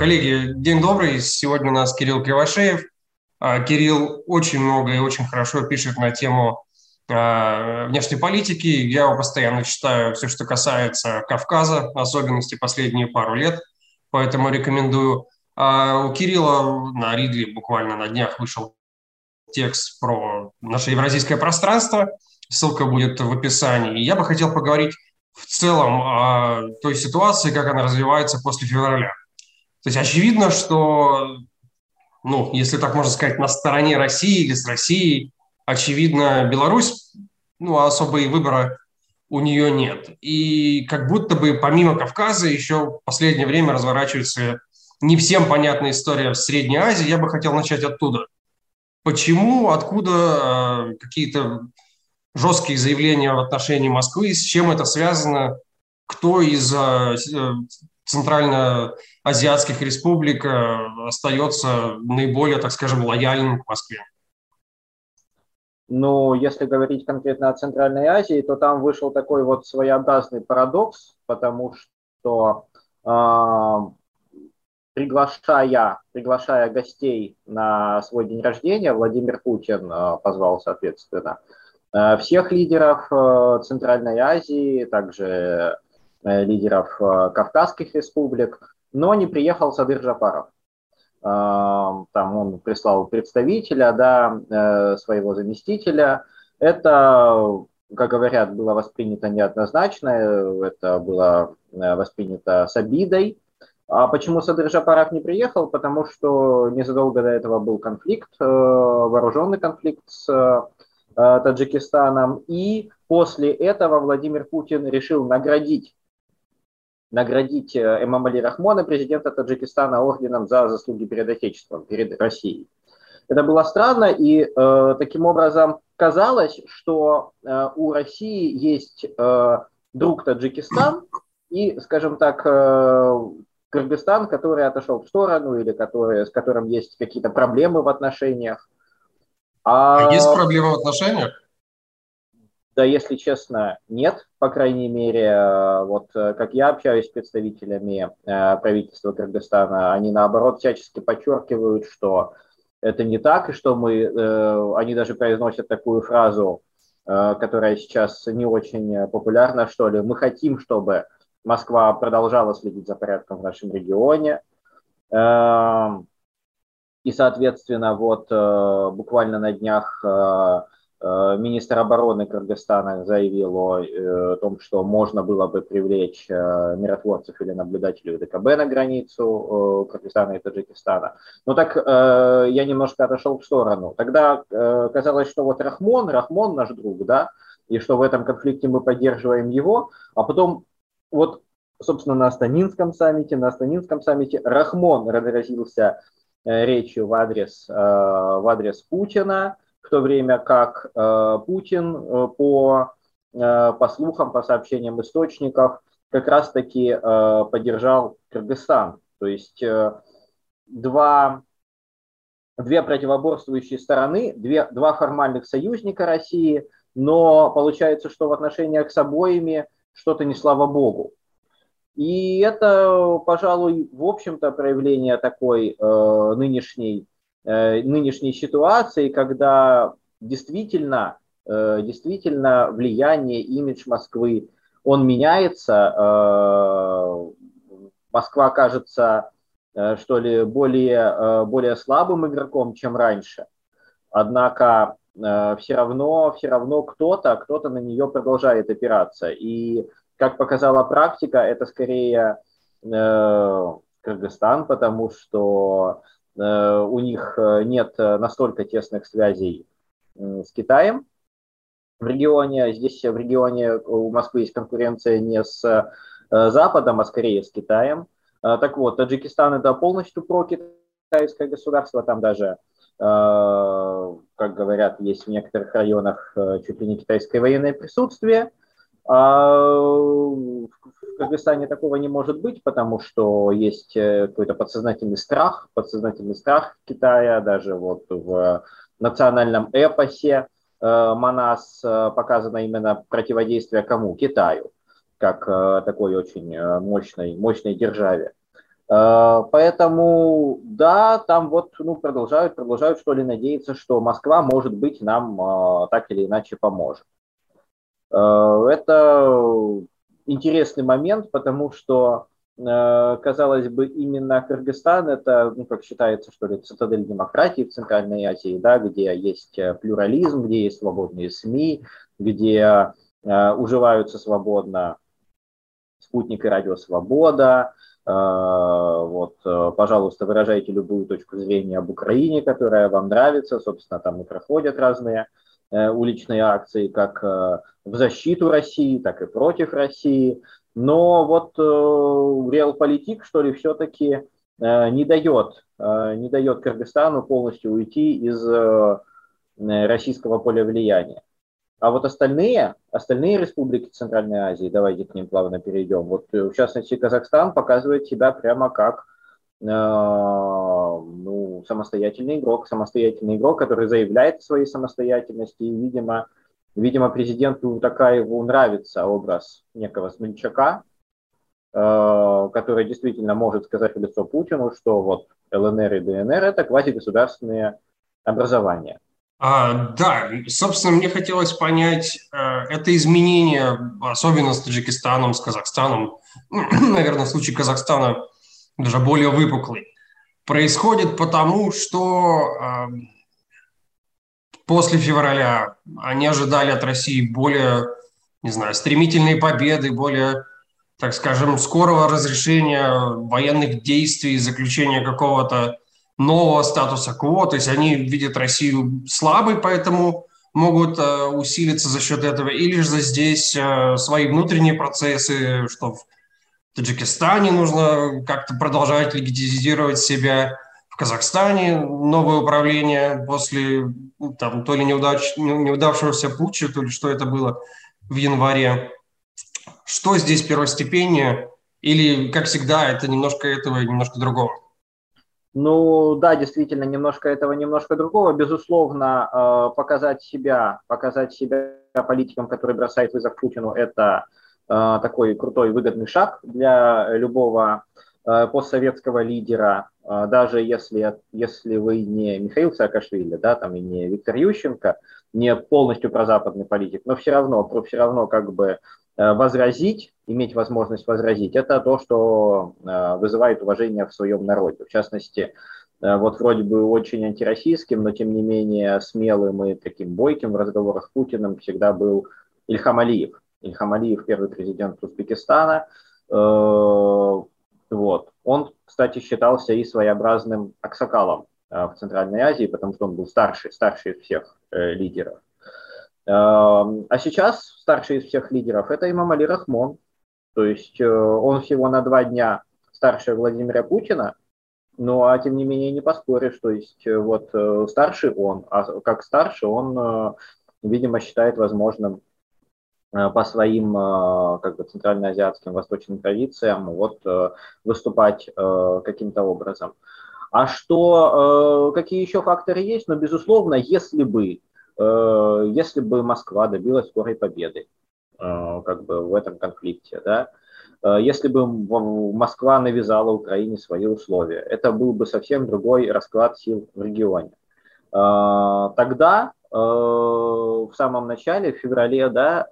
Коллеги, день добрый. Сегодня у нас Кирилл Кривошеев. Кирилл очень много и очень хорошо пишет на тему внешней политики. Я его постоянно читаю все, что касается Кавказа, особенности последние пару лет, поэтому рекомендую. У Кирилла на Ридли буквально на днях вышел текст про наше евразийское пространство. Ссылка будет в описании. Я бы хотел поговорить в целом о той ситуации, как она развивается после февраля. То есть очевидно, что, ну, если так можно сказать, на стороне России или с Россией, очевидно, Беларусь, ну, особо и выбора у нее нет. И как будто бы помимо Кавказа еще в последнее время разворачивается не всем понятная история в Средней Азии. Я бы хотел начать оттуда. Почему, откуда э, какие-то жесткие заявления в отношении Москвы, с чем это связано, кто из э, э, центральноазиатских республик остается наиболее, так скажем, лояльным к Москве? Ну, если говорить конкретно о Центральной Азии, то там вышел такой вот своеобразный парадокс, потому что э, приглашая, приглашая гостей на свой день рождения, Владимир Путин э, позвал, соответственно, э, всех лидеров э, Центральной Азии, также э, лидеров э, Кавказских республик, но не приехал Садыр Джапаров там он прислал представителя, да, э, своего заместителя. Это, как говорят, было воспринято неоднозначно, это было э, воспринято с обидой. А почему Садыр Жапаров не приехал? Потому что незадолго до этого был конфликт, э, вооруженный конфликт с Таджикистаном. И после этого Владимир Путин решил наградить наградить э, Эмамали Рахмона, президента Таджикистана, орденом за заслуги перед Отечеством, перед Россией. Это было странно, и э, таким образом казалось, что э, у России есть э, друг Таджикистан и, скажем так, э, Кыргызстан, который отошел в сторону или который, с которым есть какие-то проблемы в отношениях. А... а есть проблемы в отношениях? Да, если честно, нет, по крайней мере, э, вот э, как я общаюсь с представителями э, правительства Кыргызстана, они наоборот всячески подчеркивают, что это не так, и что мы, они даже произносят такую фразу, которая сейчас не очень популярна, что ли, мы хотим, чтобы Москва продолжала следить за порядком в нашем регионе, эм, и, соответственно, вот буквально на днях министр обороны Кыргызстана заявил о, э, том, что можно было бы привлечь э, миротворцев или наблюдателей ДКБ на границу Кыргызстана и Таджикистана. Но так я немножко отошел в сторону. Тогда казалось, что вот Рахмон, Рахмон наш друг, да, и что в этом конфликте мы поддерживаем его, а потом вот, собственно, на Астанинском саммите, на Астанинском саммите Рахмон разразился речью в адрес, в адрес Путина, то время как э, Путин э, по, э, по слухам, по сообщениям источников, как раз-таки поддержал Кыргызстан. То есть два, две противоборствующие стороны, две, два формальных союзника России, но получается, что в отношениях с обоими что-то не слава богу. И это, пожалуй, в общем-то проявление такой э, нынешней нынешней ситуации, когда действительно, э, действительно влияние, имидж Москвы, он меняется. Э, Москва кажется, что ли, более, более слабым игроком, чем раньше. Однако все равно, все равно кто-то, кто-то на нее продолжает опираться. И, как показала практика, это скорее Кыргызстан, потому что Э, у них э, нет э, настолько тесных связей с Китаем в регионе. Здесь в регионе у Москвы есть конкуренция не с Западом, а скорее с Китаем. Так вот, Таджикистан это полностью прокитайское государство, там даже, как говорят, есть в некоторых районах чуть ли не китайское военное присутствие. А в Кыргызстане такого не может быть, потому что есть э, какой-то подсознательный страх, подсознательный страх Китая, даже вот в национальном эпосе э, Манас э, показано именно противодействие кому? Китаю, как такой очень мощной, мощной державе. Поэтому, да, там вот ну, продолжают, продолжают что ли надеяться, что Москва, может быть, нам так или иначе поможет. Э, это интересный момент, потому что, казалось бы, именно Кыргызстан это, ну, как считается, что ли, цитадель демократии в Центральной Азии, да, где есть плюрализм, где есть свободные СМИ, где уживаются свободно спутник и радио «Свобода», Э, вот, э, пожалуйста, выражайте любую точку зрения об Украине, которая вам нравится. Собственно, там и проходят разные э, уличные акции, как в защиту России, так и против России. Но вот реалполитик, что ли, все-таки не дает, не дает Кыргызстану полностью уйти из российского поля влияния. А вот остальные, остальные республики Центральной Азии, давайте к ним плавно перейдем. Вот э, в частности Казахстан показывает себя прямо как э, самостоятельный игрок, самостоятельный игрок, который заявляет о своей самостоятельности. И, видимо, видимо президенту Такаеву нравится образ некого Смельчака, э, который действительно может сказать в лицо Путину, что вот ЛНР и ДНР это квазигосударственные образования. А, да, собственно, мне хотелось понять, э, это изменение, особенно с Таджикистаном, с Казахстаном, наверное, в случае Казахстана даже более выпуклый, происходит потому, что э, после февраля они ожидали от России более, не знаю, стремительной победы, более, так скажем, скорого разрешения военных действий, заключения какого-то нового статуса КВО, то есть они видят Россию слабой, поэтому могут э, усилиться за счет этого, или же здесь э, свои внутренние процессы, что в Таджикистане нужно как-то продолжать легитимизировать себя, в Казахстане новое управление после ну, там, то ли неудач, неудавшегося путча, то ли что это было в январе. Что здесь первостепеннее? Или, как всегда, это немножко этого, немножко другого? Ну да, действительно, немножко этого, немножко другого. Безусловно, э, показать себя, показать себя политикам, который бросает вызов Путину, это такой крутой, выгодный шаг для любого э, постсоветского лидера, даже если, если вы не Михаил Саакашвили, да, там и не Виктор Ющенко, не полностью прозападный политик, но все равно, все равно как бы возразить иметь возможность возразить, это то, что э, вызывает уважение в своем народе. В частности, э, вот вроде бы очень антироссийским, но тем не менее смелым и таким бойким в разговорах с Путиным всегда был Ильхам Алиев. Ильхам Алиев, первый президент Узбекистана. Э, вот. Он, кстати, считался и своеобразным аксакалом в Центральной Азии, потому что он был старший, старший из всех лидеров. А сейчас старший из всех лидеров – это имам Али Рахмон, то есть э, он всего на два дня старше Владимира Путина, ну а тем не менее не поспоришь, то есть э, вот э, старший он, а как старше он, видимо, считает возможным по своим как бы центральноазиатским восточным традициям вот выступать каким-то образом. А что, какие еще факторы есть? Ну, безусловно, если бы, если бы Москва добилась скорой победы, Э, как бы в этом конфликте, да. Э, если бы Москва навязала Украине свои условия, это был бы совсем другой расклад сил в регионе. Э, тогда в самом начале, в феврале, да,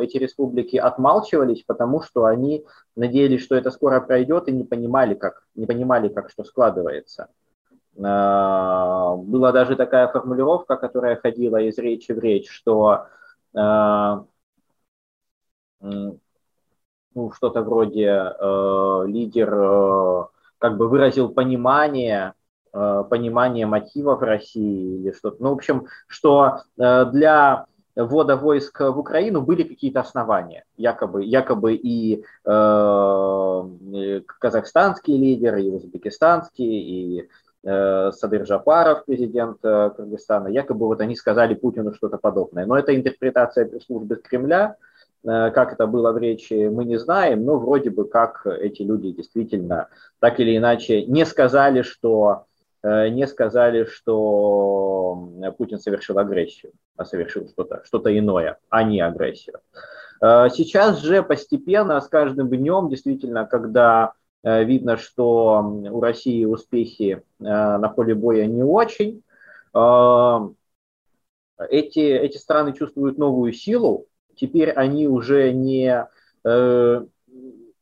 эти республики отмалчивались, потому что они надеялись, что это скоро пройдет, и не понимали, как, не понимали, как что складывается. Была даже такая формулировка, которая ходила из речи в речь, что ну, что-то вроде э, лидер э, как бы выразил понимание, э, понимание мотивов России или что-то. Ну, в общем, что э, для ввода войск в Украину были какие-то основания. Якобы, якобы и э, казахстанские лидеры, и узбекистанские, и э, Садыр Жапаров, президент э, Кыргызстана, якобы вот они сказали Путину что-то подобное. Но это интерпретация службы Кремля, Э, как это было в речи, мы не знаем, но вроде бы как эти люди действительно так или иначе не сказали, что э, не сказали, что Путин совершил агрессию, а совершил что-то что иное, а не агрессию. Э, сейчас же постепенно, с каждым днем, действительно, когда видно, что у России успехи на поле боя не очень. Эти, эти страны чувствуют новую силу, теперь они уже не,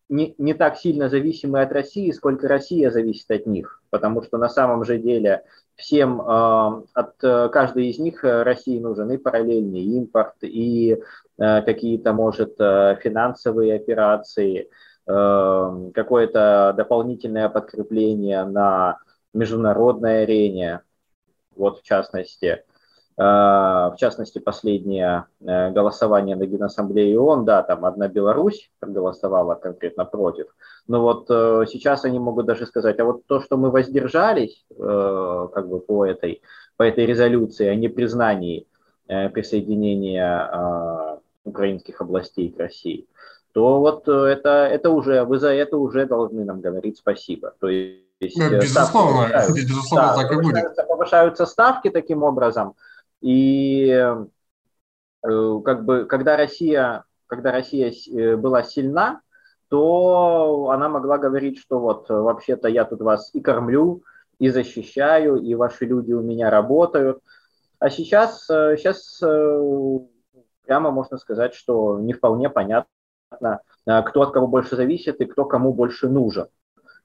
не, не так сильно зависимы от России, сколько Россия зависит от них, потому что на самом же деле всем э, от э, каждой из них э, России нужен и параллельный импорт, и какие-то, может, финансовые операции, какое-то дополнительное подкрепление на международной арене, вот в частности. Э, в частности, последнее э, голосование на Генассамблее ООН, да, там одна Беларусь проголосовала конкретно против, но вот э, сейчас они могут даже сказать, а вот то, что мы воздержались как бы по этой, по этой резолюции о непризнании присоединения украинских областей к России, то вот это, это уже, вы за это уже должны нам говорить спасибо. То есть, безусловно, безусловно, да, так и будет. Повышаются ставки таким образом, и э, как бы, когда Россия, когда Россия э, была сильна, то она могла говорить, что вот вообще-то я тут вас и кормлю, и защищаю, и ваши люди у меня работают. А сейчас, сейчас э, прямо можно сказать, что не вполне понятно, кто от кого больше зависит и кто кому больше нужен.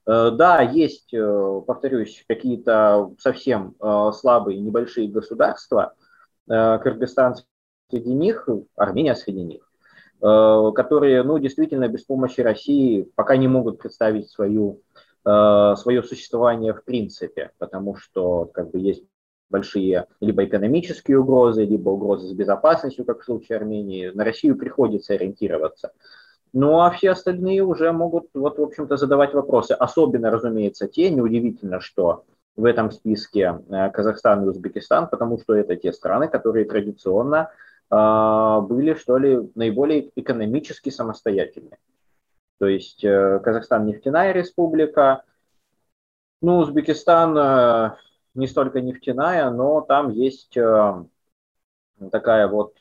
Да, есть, повторюсь, какие-то совсем слабые небольшие государства, Кыргызстан среди них, Армения среди них, э, которые, ну, действительно без помощи России пока не могут представить свою, э, свое существование в принципе, потому что как бы есть большие либо экономические угрозы, либо угрозы с безопасностью, как в случае Армении. На Россию приходится ориентироваться. Ну а все остальные уже могут, вот, в общем-то, задавать вопросы. Особенно, разумеется, те, неудивительно, что в этом списке э, Казахстан и Узбекистан, потому что это те страны, которые традиционно э, были, что ли, наиболее экономически самостоятельны. То есть э, Казахстан нефтяная республика, ну, Узбекистан не столько нефтяная, но там есть такая вот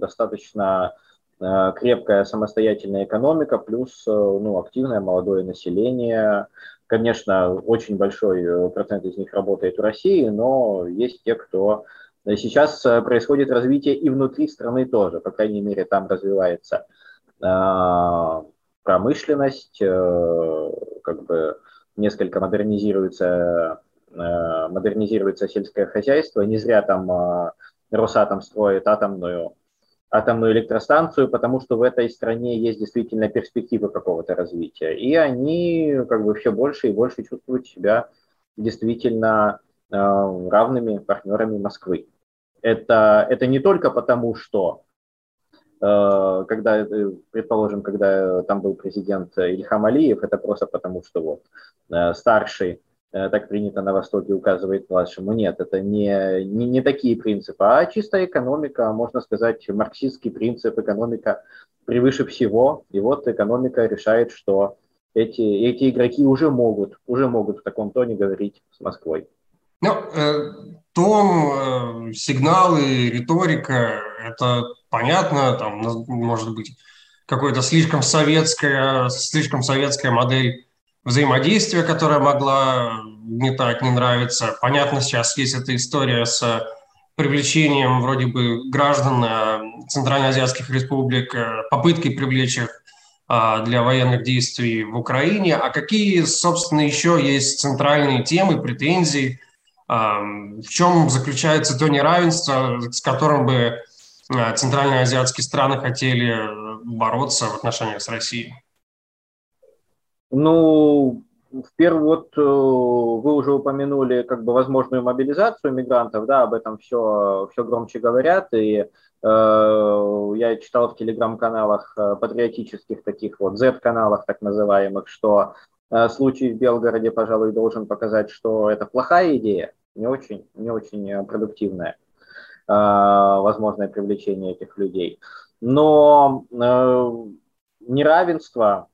достаточно крепкая самостоятельная экономика, плюс ну, активное молодое население, Конечно, очень большой э, процент из них работает в России, но есть те, кто... Э, сейчас э, происходит развитие и внутри страны тоже, по крайней мере, там развивается промышленность, как бы несколько модернизируется, модернизируется сельское хозяйство. Не зря там Росатом строит атомную атомную электростанцию, потому что в этой стране есть действительно перспективы какого-то развития. И они как бы все больше и больше чувствуют себя действительно э, равными партнерами Москвы. Это, это не только потому, что э, когда, э, предположим, когда там был президент Ильхам Алиев, это просто потому, что вот э, старший так принято на Востоке, указывает младшему. Нет, это не, не, не такие принципы, а чистая экономика, можно сказать, марксистский принцип, экономика превыше всего. И вот экономика решает, что эти, эти игроки уже могут, уже могут в таком тоне говорить с Москвой. Ну, э, тон, э, сигналы, риторика, это понятно, там, может быть, какой-то слишком советская, слишком советская модель взаимодействия, которая могла не так не нравиться. Понятно, сейчас есть эта история с привлечением вроде бы граждан э, Центральноазиатских республик, э, попыткой привлечь их э, для военных действий в Украине. А какие, собственно, еще есть центральные темы, претензии? В чем заключается то неравенство, с которым бы центральноазиатские страны хотели бороться в отношениях с Россией? Ну, в первую вот э, вы уже упомянули как бы возможную мобилизацию мигрантов, да, об этом все, все громче говорят, и э, я читал в телеграм-каналах э, патриотических таких вот Z-каналах так называемых, что э, случай в Белгороде, пожалуй, должен показать, что это плохая идея, не очень, не очень продуктивная, э, возможное привлечение этих людей. Но э, неравенство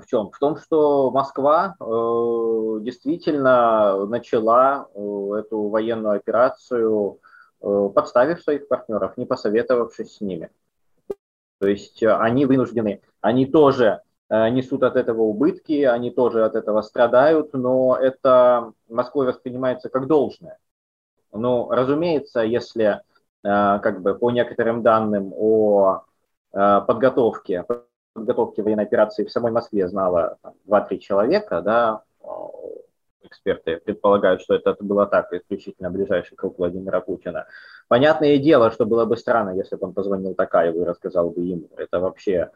в чем? В том, что Москва э, действительно начала э, эту военную операцию, э, подставив своих партнеров, не посоветовавшись с ними. То есть они вынуждены, они тоже несут от этого убытки, они тоже от этого страдают, но это Москвой воспринимается как должное. Ну, разумеется, если как бы по некоторым данным о подготовке, подготовке военной операции в самой Москве знало 2-3 человека, да, эксперты предполагают, что это было так, исключительно ближайший круг Владимира Путина. Понятное дело, что было бы странно, если бы он позвонил Такаеву и рассказал бы ему. Это вообще,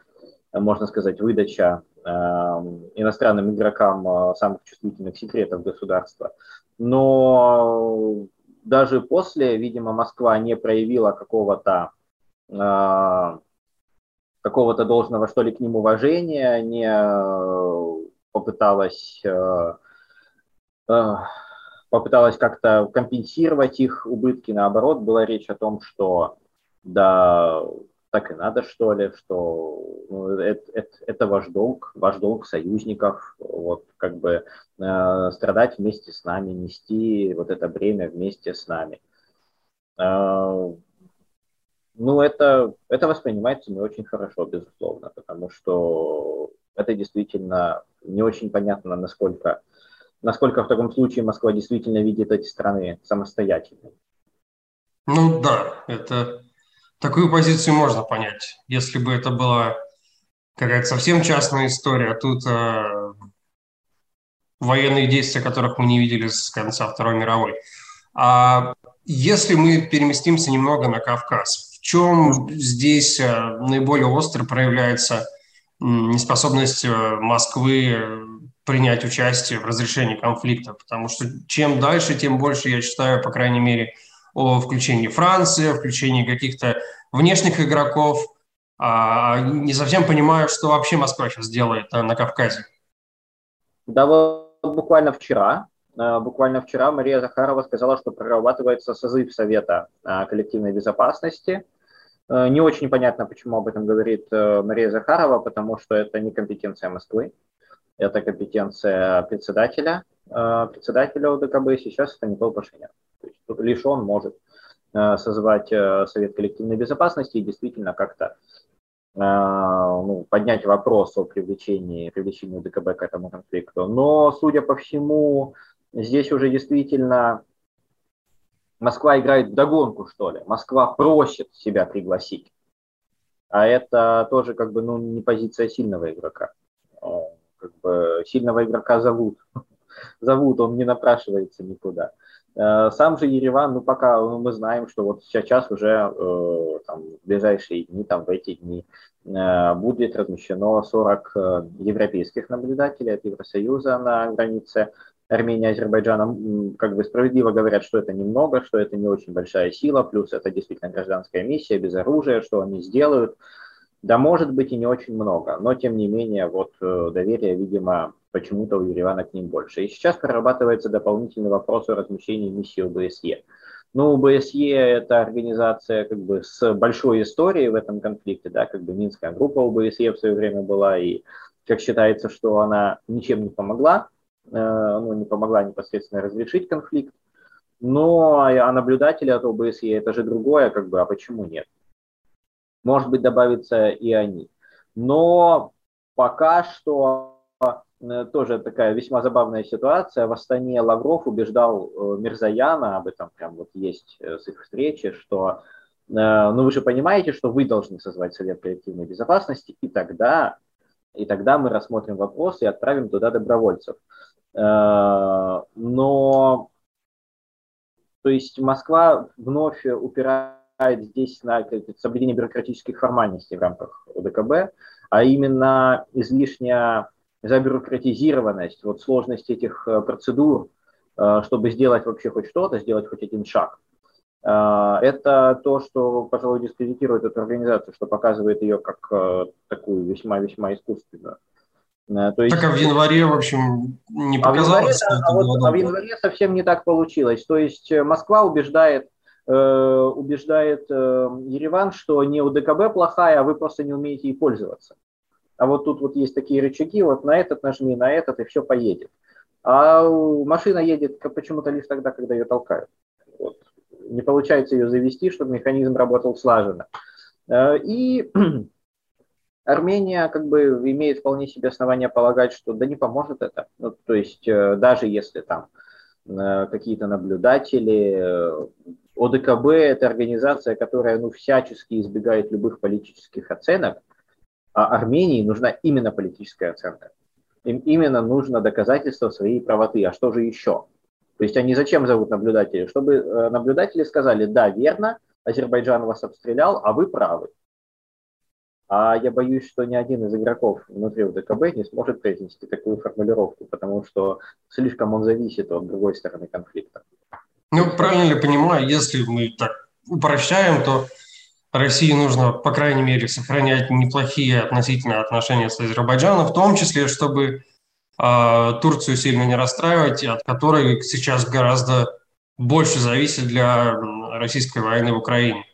можно сказать, выдача э, иностранным игрокам э, самых чувствительных секретов государства. Но даже после, видимо, Москва не проявила какого-то э, какого-то должного, что ли, к ним уважения, не э, попыталась э, Э, попыталась как-то компенсировать их убытки. Наоборот, была речь о том, что да, так и надо, что ли, что ну, это, это, это ваш долг, ваш долг союзников, вот как бы э, страдать вместе с нами, нести вот это бремя вместе с нами. Э, ну, это, это воспринимается не очень хорошо, безусловно, потому что это действительно не очень понятно, насколько насколько в таком случае Москва действительно видит эти страны самостоятельно. Ну да, это такую позицию можно понять. Если бы это была какая-то совсем частная история, а тут э, военные действия, которых мы не видели с конца Второй мировой. А если мы переместимся немного на Кавказ, чем здесь э, наиболее остро проявляется неспособность э, Москвы принять участие в разрешении конфликта, потому что чем дальше, тем больше я читаю, по крайней мере, о включении Франции, о включении каких-то внешних игроков, а не совсем понимаю, что вообще Москва сейчас делает на, Кавказе. Да, вот буквально вчера, э, буквально вчера Мария Захарова сказала, что прорабатывается созыв Совета э, коллективной безопасности. Э, не очень понятно, почему об этом говорит Мария Захарова, потому что это не компетенция Москвы это компетенция председателя, э, председателя ОДКБ, сейчас это Никол Пашинян. То есть лишь он может э, созвать э, Совет коллективной безопасности и действительно как-то ну, поднять вопрос о привлечении, привлечении ОДКБ к этому конфликту. Но, судя по всему, здесь уже действительно Москва играет в догонку, что ли. Москва просит себя пригласить. А это тоже как бы ну, не позиция сильного игрока как бы сильного игрока зовут. зовут, он не напрашивается никуда. Э, сам же Ереван, ну пока ну, мы знаем, что вот сейчас уже э, там, в ближайшие дни, там в эти дни э, будет размещено 40 э, европейских наблюдателей от Евросоюза на границе Армении и Азербайджана. Как бы справедливо говорят, что это немного, что это не очень большая сила, плюс это действительно гражданская миссия без оружия, что они сделают. Да, может быть и не очень много, но тем не менее вот э, доверие, видимо, почему-то у Еревана к ним больше. И сейчас прорабатывается дополнительный вопрос о размещении миссии ОБСЕ. Ну, ОБСЕ – это организация как бы с большой историей в этом конфликте, да, как бы Минская группа ОБСЕ в свое время была, и как считается, что она ничем не помогла, ну, не помогла непосредственно разрешить конфликт. Но а наблюдатели от ОБСЕ – это же другое, как бы, а почему нет? может быть, добавятся и они. Но пока что э, тоже такая весьма забавная ситуация. В Астане Лавров убеждал э, Мирзаяна, об этом прям вот есть э, с их встречи, что ну вы же понимаете, что вы должны созвать Совет коллективной безопасности, и тогда, и тогда мы рассмотрим вопрос и отправим туда добровольцев. Но, то есть Москва вновь упирает здесь на соблюдение бюрократических формальностей в рамках ОДКБ, а именно излишняя забюрократизированность, вот сложность этих э, процедур, э, чтобы сделать вообще хоть что-то, сделать хоть один шаг. Э, это то, что, пожалуй, дискредитирует эту организацию, что показывает ее как такую весьма-весьма искусственную. То есть, так а в январе, в общем, не показалось, а в январе, а, вот, а в январе совсем не так получилось. То есть Москва убеждает Э, убеждает э, Ереван, что не УДКБ плохая, а вы просто не умеете ей пользоваться. А вот тут вот есть такие рычаги, вот на этот нажми, на этот, и все поедет. А машина едет почему-то лишь тогда, когда ее толкают. Вот. Не получается ее завести, чтобы механизм работал слаженно. Э, и Армения как бы имеет вполне себе основания полагать, что да не поможет это. Ну, то есть э, даже если там э, какие-то наблюдатели, э, ОДКБ – это организация, которая ну, всячески избегает любых политических оценок, а Армении нужна именно политическая оценка. Им именно нужно доказательство своей правоты. А что же еще? То есть они зачем зовут наблюдателей? Чтобы наблюдатели сказали, да, верно, Азербайджан вас обстрелял, а вы правы. А я боюсь, что ни один из игроков внутри УДКБ не сможет произнести такую формулировку, потому что слишком он зависит от другой стороны конфликта. Ну, правильно ли понимаю, если мы так упрощаем, то России нужно, по крайней мере, сохранять неплохие относительно отношения с Азербайджаном, в том числе, чтобы э, Турцию сильно не расстраивать, от которой сейчас гораздо больше зависит для российской войны в Украине.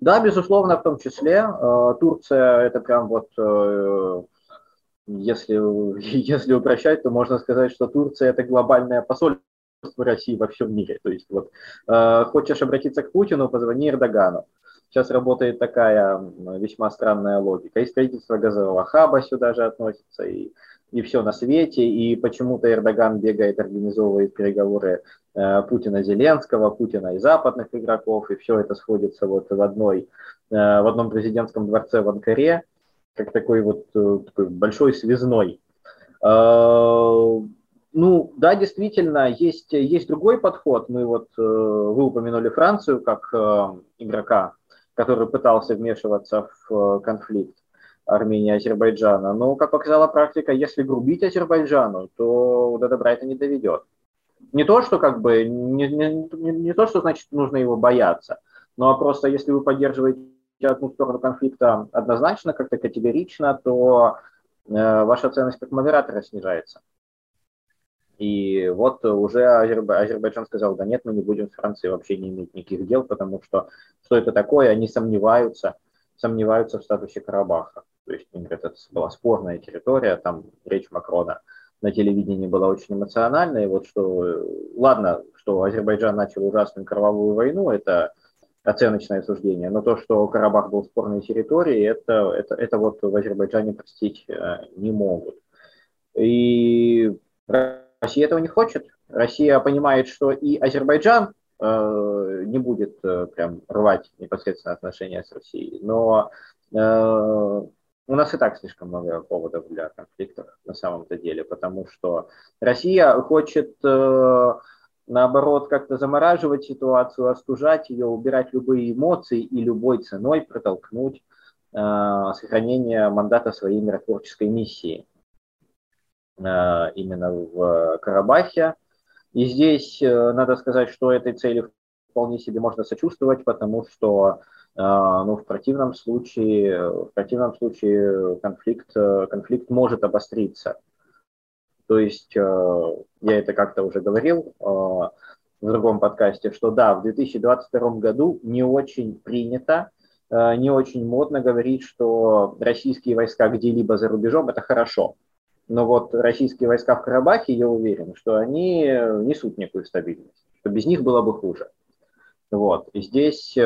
Да, безусловно, в том числе. Э, Турция это прям вот, э, если, если упрощать, то можно сказать, что Турция это глобальное посольство России во всем мире. То есть вот э, хочешь обратиться к Путину, позвони Эрдогану. Сейчас работает такая весьма странная логика. И строительство газового хаба сюда же относится, и и все на свете, и почему-то Эрдоган бегает, организовывает переговоры э, Путина Зеленского, Путина и западных игроков, и все это сходится вот в одной, э, в одном президентском дворце в Анкаре, как такой вот э, такой большой связной. Э, ну, да, действительно, есть, есть другой подход. Мы вот, э, вы упомянули Францию как э, игрока, который пытался вмешиваться в э, конфликт. Армении и Азербайджана. Но, как показала практика, если грубить Азербайджану, то до добра это не доведет. Не то, что как бы, не, не, не, то, что значит нужно его бояться, но просто если вы поддерживаете одну сторону конфликта однозначно, как-то категорично, то э, ваша ценность как модератора снижается. И вот уже Азербайджан сказал, да нет, мы не будем с Францией вообще не иметь никаких дел, потому что что это такое, они сомневаются, сомневаются в статусе Карабаха. То есть, говорят, это была спорная территория, там речь Макрона на телевидении была очень эмоциональная. И вот что, ладно, что Азербайджан начал ужасную кровавую войну, это оценочное суждение, но то, что Карабах был спорной территорией, это, это, это вот в Азербайджане простить э, не могут. И Россия этого не хочет. Россия понимает, что и Азербайджан э, не будет э, прям рвать непосредственно отношения с Россией, но э, у нас и так слишком много поводов для конфликтов на самом-то деле, потому что Россия хочет, э, наоборот, как-то замораживать ситуацию, остужать ее, убирать любые эмоции и любой ценой протолкнуть э, сохранение мандата своей миротворческой миссии э, именно в Карабахе. И здесь надо сказать, что этой цели вполне себе можно сочувствовать, потому что ну, в противном случае, в противном случае конфликт, конфликт может обостриться. То есть э, я это как-то уже говорил э, в другом подкасте, что да, в 2022 году не очень принято, э, не очень модно говорить, что российские войска где-либо за рубежом – это хорошо. Но вот российские войска в Карабахе, я уверен, что они несут некую стабильность, что без них было бы хуже. Вот. И здесь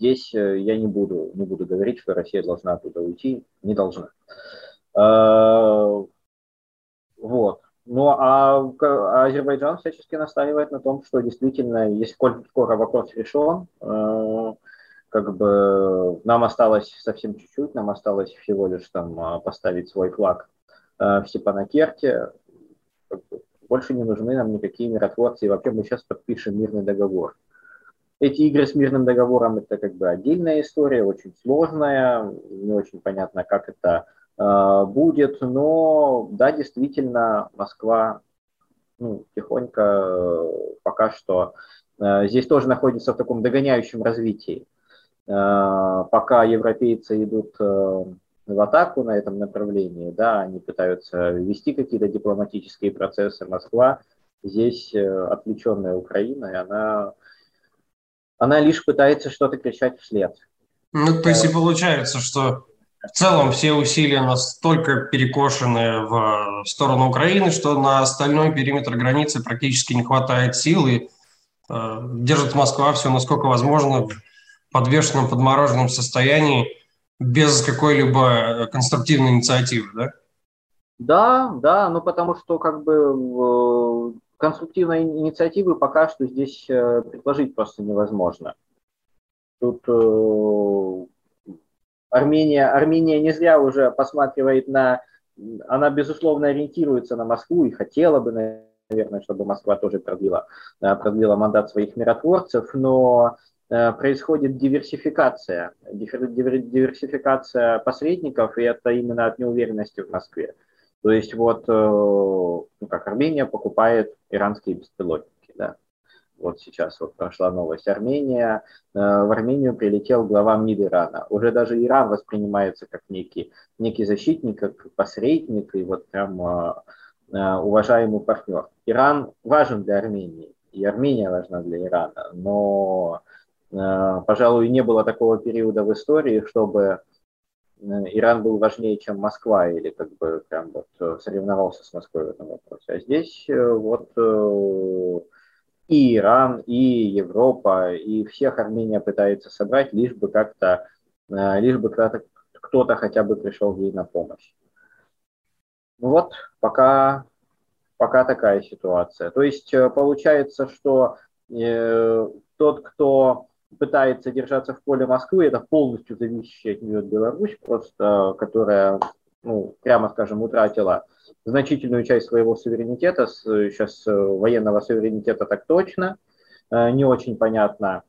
Здесь э, я не буду, не буду говорить, что Россия должна оттуда уйти, не должна. А, вот. Ну а, Азербайджан всячески настаивает на том, что действительно, если скоро вопрос решен, э, как бы нам осталось совсем чуть-чуть, нам осталось всего лишь там а, поставить свой флаг э, в Степанакерте. Больше не нужны нам никакие миротворцы, и вообще мы сейчас подпишем мирный договор. Эти игры с мирным договором это как бы отдельная история, очень сложная, не очень понятно, как это э, будет, но да, действительно, Москва ну, тихонько э, пока что э, здесь тоже находится в таком догоняющем развитии. Э, пока европейцы идут э, в атаку на этом направлении, да, они пытаются вести какие-то дипломатические процессы, Москва здесь э, отвлеченная Украина, и она она лишь пытается что-то кричать вслед. Ну, то есть и получается, что в целом все усилия настолько перекошены в сторону Украины, что на остальной периметр границы практически не хватает сил, и э, держит Москва все, насколько возможно, в подвешенном, подмороженном состоянии. без какой-либо конструктивной инициативы, да? Да, да, ну потому что как бы конструктивной инициативы пока что здесь э, предложить просто невозможно. Тут э, Армения, Армения не зря уже посматривает на, она безусловно ориентируется на Москву и хотела бы, наверное, чтобы Москва тоже продлила, э, продлила мандат своих миротворцев, но происходит диверсификация, диверсификация посредников, и это именно от неуверенности в Москве. То есть вот, э, ну как Армения покупает иранские беспилотники, да. Вот сейчас вот прошла новость. Армения, э, в Армению прилетел глава МИД Ирана. Уже даже Иран воспринимается как некий, некий защитник, как посредник и вот прям э, уважаемый партнер. Иран важен для Армении, и Армения важна для Ирана, но, пожалуй, не было такого периода в истории, чтобы Иран был важнее, чем Москва, или как бы прям вот э, соревновался с Москвой в этом вопросе. А здесь э, вот и Иран, и Европа, и всех Армения пытается собрать, лишь бы как-то, лишь бы кто-то, кто-то хотя бы пришел ей на помощь. Ну вот, пока, пока такая ситуация. То есть получается, что э, тот, кто пытается держаться в поле Москвы, это полностью зависящая от нее Беларусь, просто которая, ну, прямо скажем, утратила значительную часть своего суверенитета, сейчас э, военного суверенитета так точно, э, не очень понятно,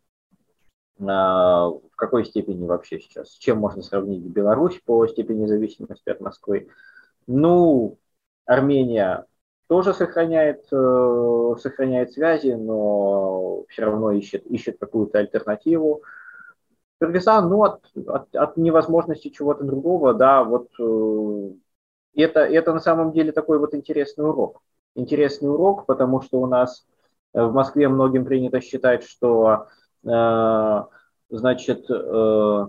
э, в какой степени вообще сейчас, с чем можно сравнить Беларусь по степени зависимости от Москвы. Ну, Армения тоже сохраняет, э, сохраняет связи, но все равно ищет, ищет какую-то альтернативу. Кыргызстан, ну, от, от, от невозможности чего-то другого, да, вот э, это, это на самом деле такой вот интересный урок. Интересный урок, потому что у нас в Москве многим принято считать, что, э, значит, э,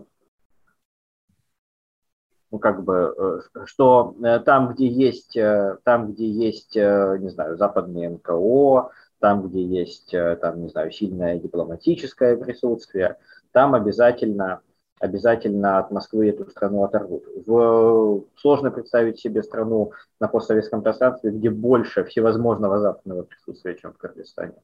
ну, как бы, э, что э, там, где есть, э, там, где есть, не знаю, западные НКО, там, где есть, там, не знаю, сильное дипломатическое присутствие, там обязательно, обязательно от Москвы эту страну оторвут. В, сложно представить себе страну на постсоветском пространстве, где больше всевозможного западного присутствия, чем в Кыргызстане.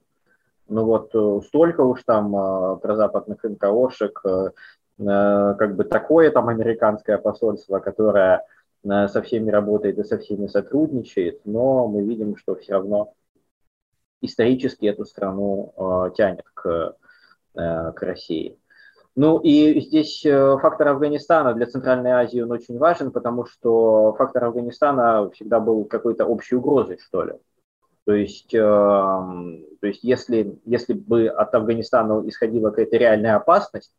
Ну вот столько уж там про западных НКОшек, Э, как бы такое там американское посольство, которое э, со всеми работает и со всеми сотрудничает, но мы видим, что все равно исторически эту страну э, тянет к, к России. Ну и здесь фактор Афганистана для Центральной Азии он очень важен, потому что фактор Афганистана всегда был какой-то общей угрозой, что ли. То есть, э, то есть если, если бы от Афганистана исходила какая-то реальная опасность,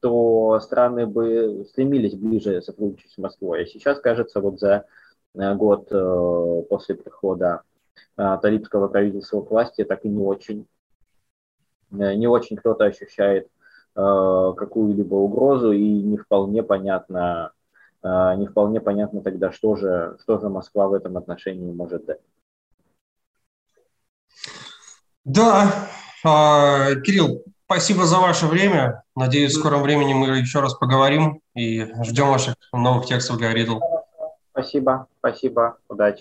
то страны бы стремились ближе сотрудничать с Москвой. А сейчас, кажется, вот за э, год э, после прихода э, талибского правительства к власти так и не очень, не очень кто-то ощущает какую-либо угрозу и не вполне понятно, не вполне понятно тогда, что же, что же Москва в этом отношении может дать. Да, а, Кирилл, Спасибо за ваше время. Надеюсь, в скором времени мы еще раз поговорим и ждем ваших новых текстов для Riddle. Спасибо, спасибо, удачи.